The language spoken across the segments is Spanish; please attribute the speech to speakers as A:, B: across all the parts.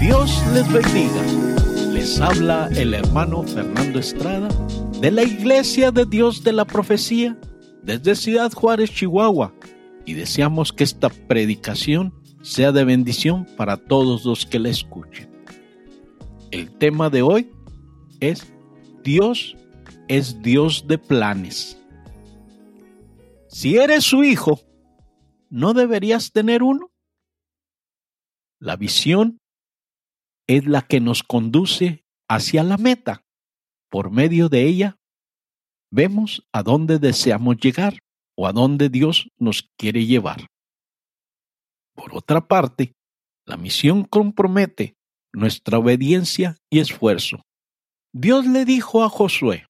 A: Dios les bendiga. Les habla el hermano Fernando Estrada de la Iglesia de Dios de la Profecía desde Ciudad Juárez, Chihuahua. Y deseamos que esta predicación sea de bendición para todos los que la escuchen. El tema de hoy es Dios es Dios de planes. Si eres su hijo, ¿no deberías tener uno? La visión es la que nos conduce hacia la meta. Por medio de ella, vemos a dónde deseamos llegar o a dónde Dios nos quiere llevar. Por otra parte, la misión compromete nuestra obediencia y esfuerzo. Dios le dijo a Josué,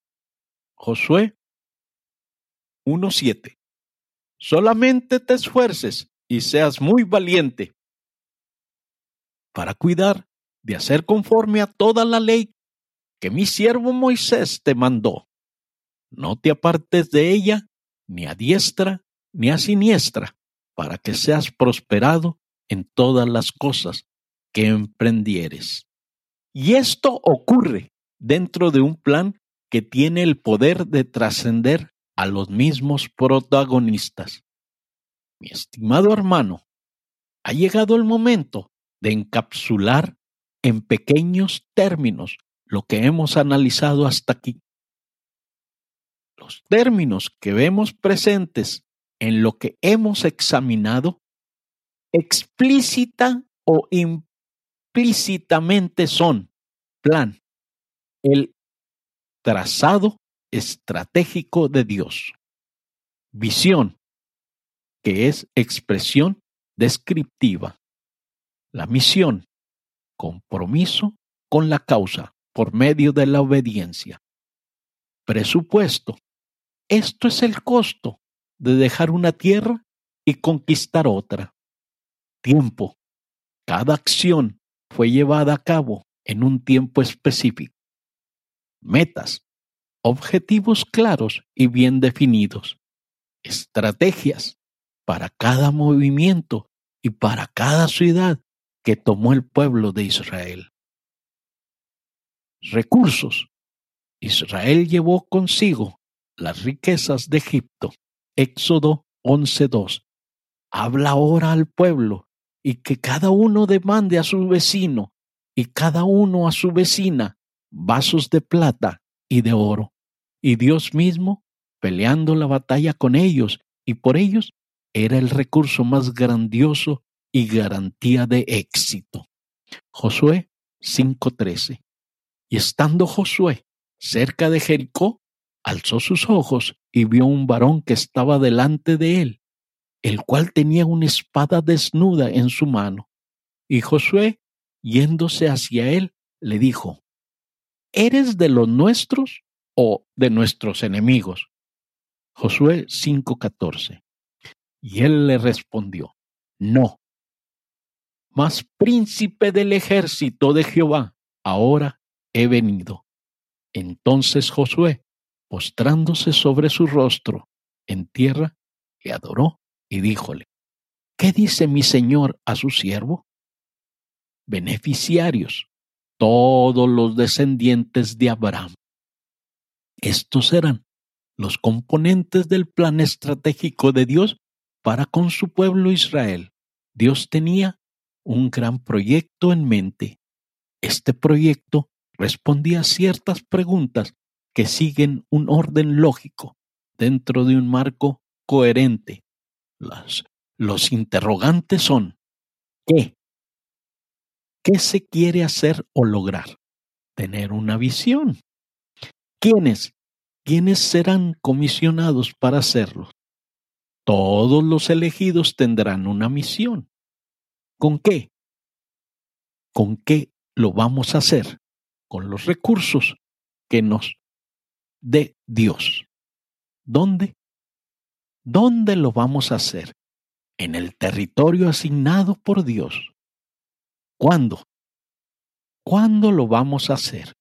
A: Josué 1.7, solamente te esfuerces y seas muy valiente para cuidar de hacer conforme a toda la ley que mi siervo Moisés te mandó. No te apartes de ella, ni a diestra ni a siniestra, para que seas prosperado en todas las cosas que emprendieres. Y esto ocurre dentro de un plan que tiene el poder de trascender a los mismos protagonistas. Mi estimado hermano, ha llegado el momento de encapsular en pequeños términos lo que hemos analizado hasta aquí. Los términos que vemos presentes en lo que hemos examinado explícita o implícitamente son plan, el trazado estratégico de Dios, visión, que es expresión descriptiva, la misión, compromiso con la causa por medio de la obediencia, presupuesto, esto es el costo de dejar una tierra y conquistar otra. Tiempo. Cada acción fue llevada a cabo en un tiempo específico. Metas. Objetivos claros y bien definidos. Estrategias para cada movimiento y para cada ciudad que tomó el pueblo de Israel. Recursos. Israel llevó consigo las riquezas de Egipto. Éxodo 11.2. Habla ahora al pueblo y que cada uno demande a su vecino y cada uno a su vecina vasos de plata y de oro. Y Dios mismo peleando la batalla con ellos y por ellos era el recurso más grandioso y garantía de éxito. Josué 5:13. Y estando Josué cerca de Jericó, alzó sus ojos y vio un varón que estaba delante de él, el cual tenía una espada desnuda en su mano. Y Josué, yéndose hacia él, le dijo, ¿Eres de los nuestros o de nuestros enemigos? Josué 5:14. Y él le respondió, No, mas príncipe del ejército de Jehová, ahora he venido. Entonces Josué postrándose sobre su rostro en tierra, le adoró y díjole, ¿qué dice mi señor a su siervo? Beneficiarios, todos los descendientes de Abraham. Estos eran los componentes del plan estratégico de Dios para con su pueblo Israel. Dios tenía un gran proyecto en mente. Este proyecto respondía a ciertas preguntas que siguen un orden lógico dentro de un marco coherente. Las, los interrogantes son ¿qué? ¿Qué se quiere hacer o lograr? Tener una visión. ¿Quiénes? ¿Quiénes serán comisionados para hacerlo? Todos los elegidos tendrán una misión. ¿Con qué? ¿Con qué lo vamos a hacer? Con los recursos que nos de Dios. ¿Dónde? ¿Dónde lo vamos a hacer? En el territorio asignado por Dios. ¿Cuándo? ¿Cuándo lo vamos a hacer?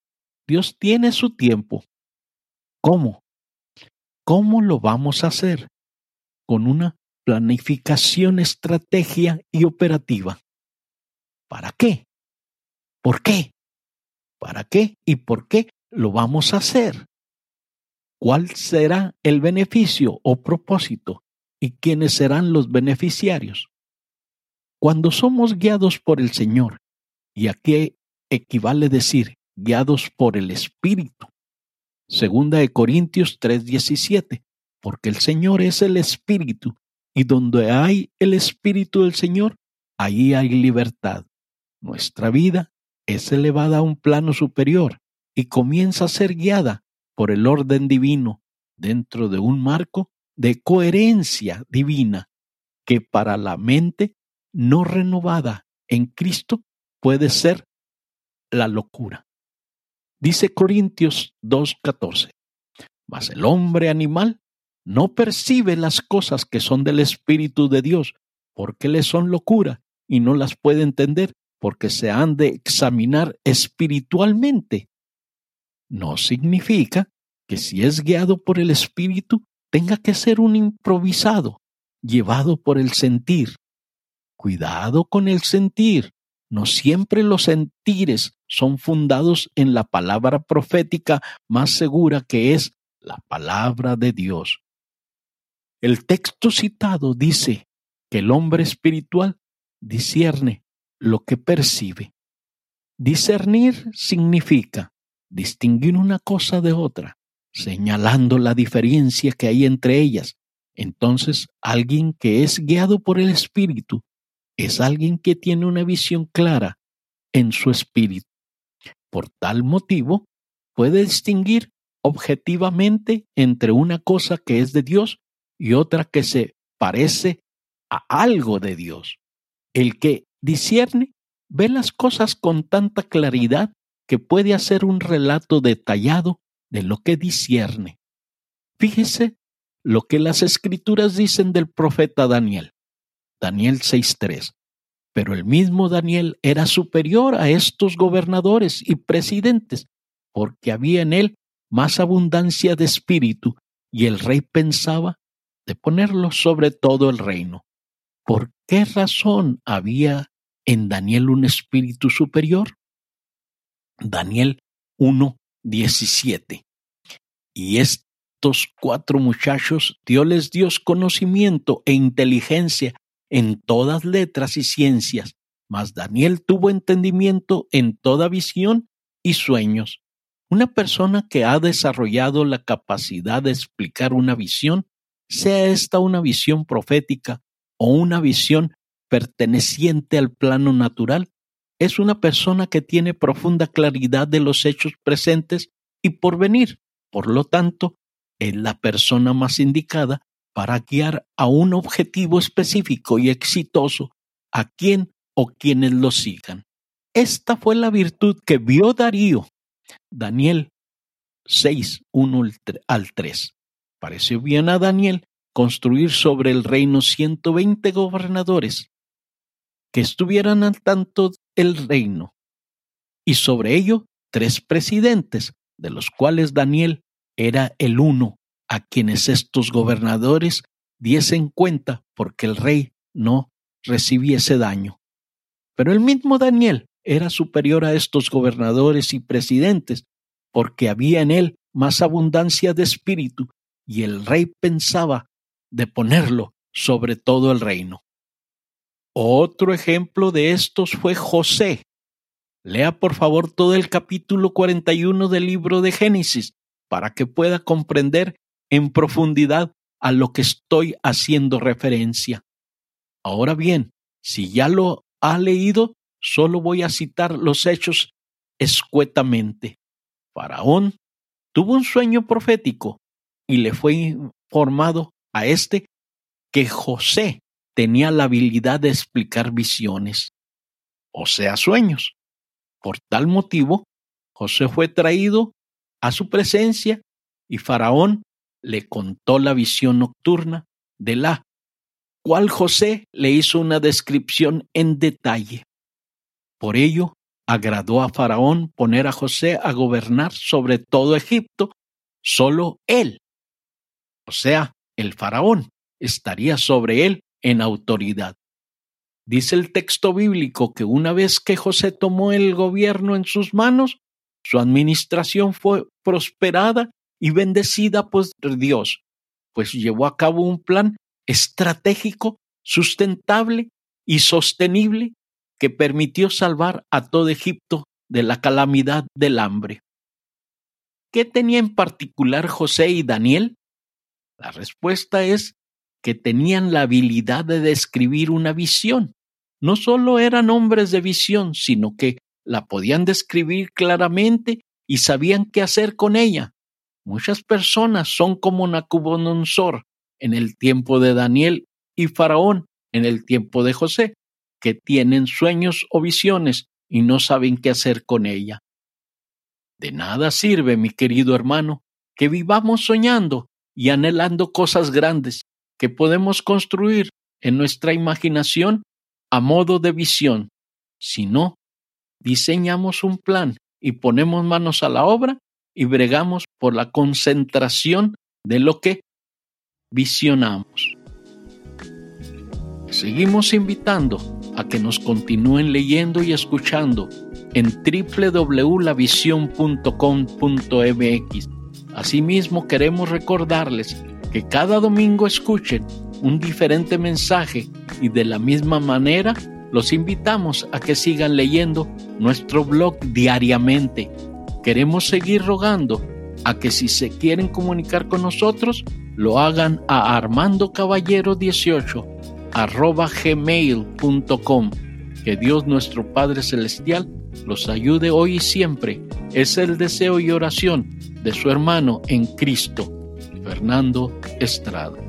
A: Dios tiene su tiempo. ¿Cómo? ¿Cómo lo vamos a hacer? Con una planificación, estrategia y operativa. ¿Para qué? ¿Por qué? ¿Para qué y por qué lo vamos a hacer? ¿Cuál será el beneficio o propósito? ¿Y quiénes serán los beneficiarios? Cuando somos guiados por el Señor, y aquí equivale decir guiados por el Espíritu. Segunda de Corintios 3:17, porque el Señor es el Espíritu, y donde hay el Espíritu del Señor, ahí hay libertad. Nuestra vida es elevada a un plano superior y comienza a ser guiada por el orden divino dentro de un marco de coherencia divina que para la mente no renovada en Cristo puede ser la locura. Dice Corintios 2.14, mas el hombre animal no percibe las cosas que son del Espíritu de Dios, porque le son locura y no las puede entender, porque se han de examinar espiritualmente. No significa que si es guiado por el Espíritu, tenga que ser un improvisado, llevado por el sentir. Cuidado con el sentir. No siempre los sentires son fundados en la palabra profética más segura que es la palabra de Dios. El texto citado dice que el hombre espiritual discierne lo que percibe. Discernir significa distinguir una cosa de otra, señalando la diferencia que hay entre ellas. Entonces, alguien que es guiado por el Espíritu es alguien que tiene una visión clara en su espíritu. Por tal motivo, puede distinguir objetivamente entre una cosa que es de Dios y otra que se parece a algo de Dios. El que discierne ve las cosas con tanta claridad que puede hacer un relato detallado de lo que discierne. Fíjese lo que las escrituras dicen del profeta Daniel. Daniel 6.3. Pero el mismo Daniel era superior a estos gobernadores y presidentes, porque había en él más abundancia de espíritu, y el rey pensaba de ponerlo sobre todo el reino. ¿Por qué razón había en Daniel un espíritu superior? Daniel 1.17. Y estos cuatro muchachos Dios les dio conocimiento e inteligencia en todas letras y ciencias, mas Daniel tuvo entendimiento en toda visión y sueños. Una persona que ha desarrollado la capacidad de explicar una visión, sea esta una visión profética o una visión perteneciente al plano natural, es una persona que tiene profunda claridad de los hechos presentes y por venir. Por lo tanto, es la persona más indicada para guiar a un objetivo específico y exitoso a quien o quienes lo sigan. Esta fue la virtud que vio Darío. Daniel 6, 1 al 3. Pareció bien a Daniel construir sobre el reino 120 gobernadores que estuvieran al tanto del reino, y sobre ello tres presidentes, de los cuales Daniel era el uno a quienes estos gobernadores diesen cuenta porque el rey no recibiese daño. Pero el mismo Daniel era superior a estos gobernadores y presidentes porque había en él más abundancia de espíritu y el rey pensaba de ponerlo sobre todo el reino. Otro ejemplo de estos fue José. Lea por favor todo el capítulo 41 del libro de Génesis para que pueda comprender en profundidad a lo que estoy haciendo referencia. Ahora bien, si ya lo ha leído, solo voy a citar los hechos escuetamente. Faraón tuvo un sueño profético y le fue informado a éste que José tenía la habilidad de explicar visiones, o sea, sueños. Por tal motivo, José fue traído a su presencia y Faraón le contó la visión nocturna de la cual José le hizo una descripción en detalle. Por ello, agradó a Faraón poner a José a gobernar sobre todo Egipto, solo él, o sea, el Faraón, estaría sobre él en autoridad. Dice el texto bíblico que una vez que José tomó el gobierno en sus manos, su administración fue prosperada y bendecida por Dios, pues llevó a cabo un plan estratégico, sustentable y sostenible que permitió salvar a todo Egipto de la calamidad del hambre. ¿Qué tenía en particular José y Daniel? La respuesta es que tenían la habilidad de describir una visión. No solo eran hombres de visión, sino que la podían describir claramente y sabían qué hacer con ella. Muchas personas son como Nacubonosor en el tiempo de Daniel y Faraón en el tiempo de José, que tienen sueños o visiones y no saben qué hacer con ella. De nada sirve, mi querido hermano, que vivamos soñando y anhelando cosas grandes que podemos construir en nuestra imaginación a modo de visión. Si no, diseñamos un plan y ponemos manos a la obra y bregamos por la concentración de lo que visionamos. Seguimos invitando a que nos continúen leyendo y escuchando en www.lavision.com.mx. Asimismo, queremos recordarles que cada domingo escuchen un diferente mensaje y de la misma manera los invitamos a que sigan leyendo nuestro blog diariamente. Queremos seguir rogando a que si se quieren comunicar con nosotros, lo hagan a Armando Caballero 18 arroba gmail.com. Que Dios nuestro Padre Celestial los ayude hoy y siempre. Es el deseo y oración de su hermano en Cristo, Fernando Estrada.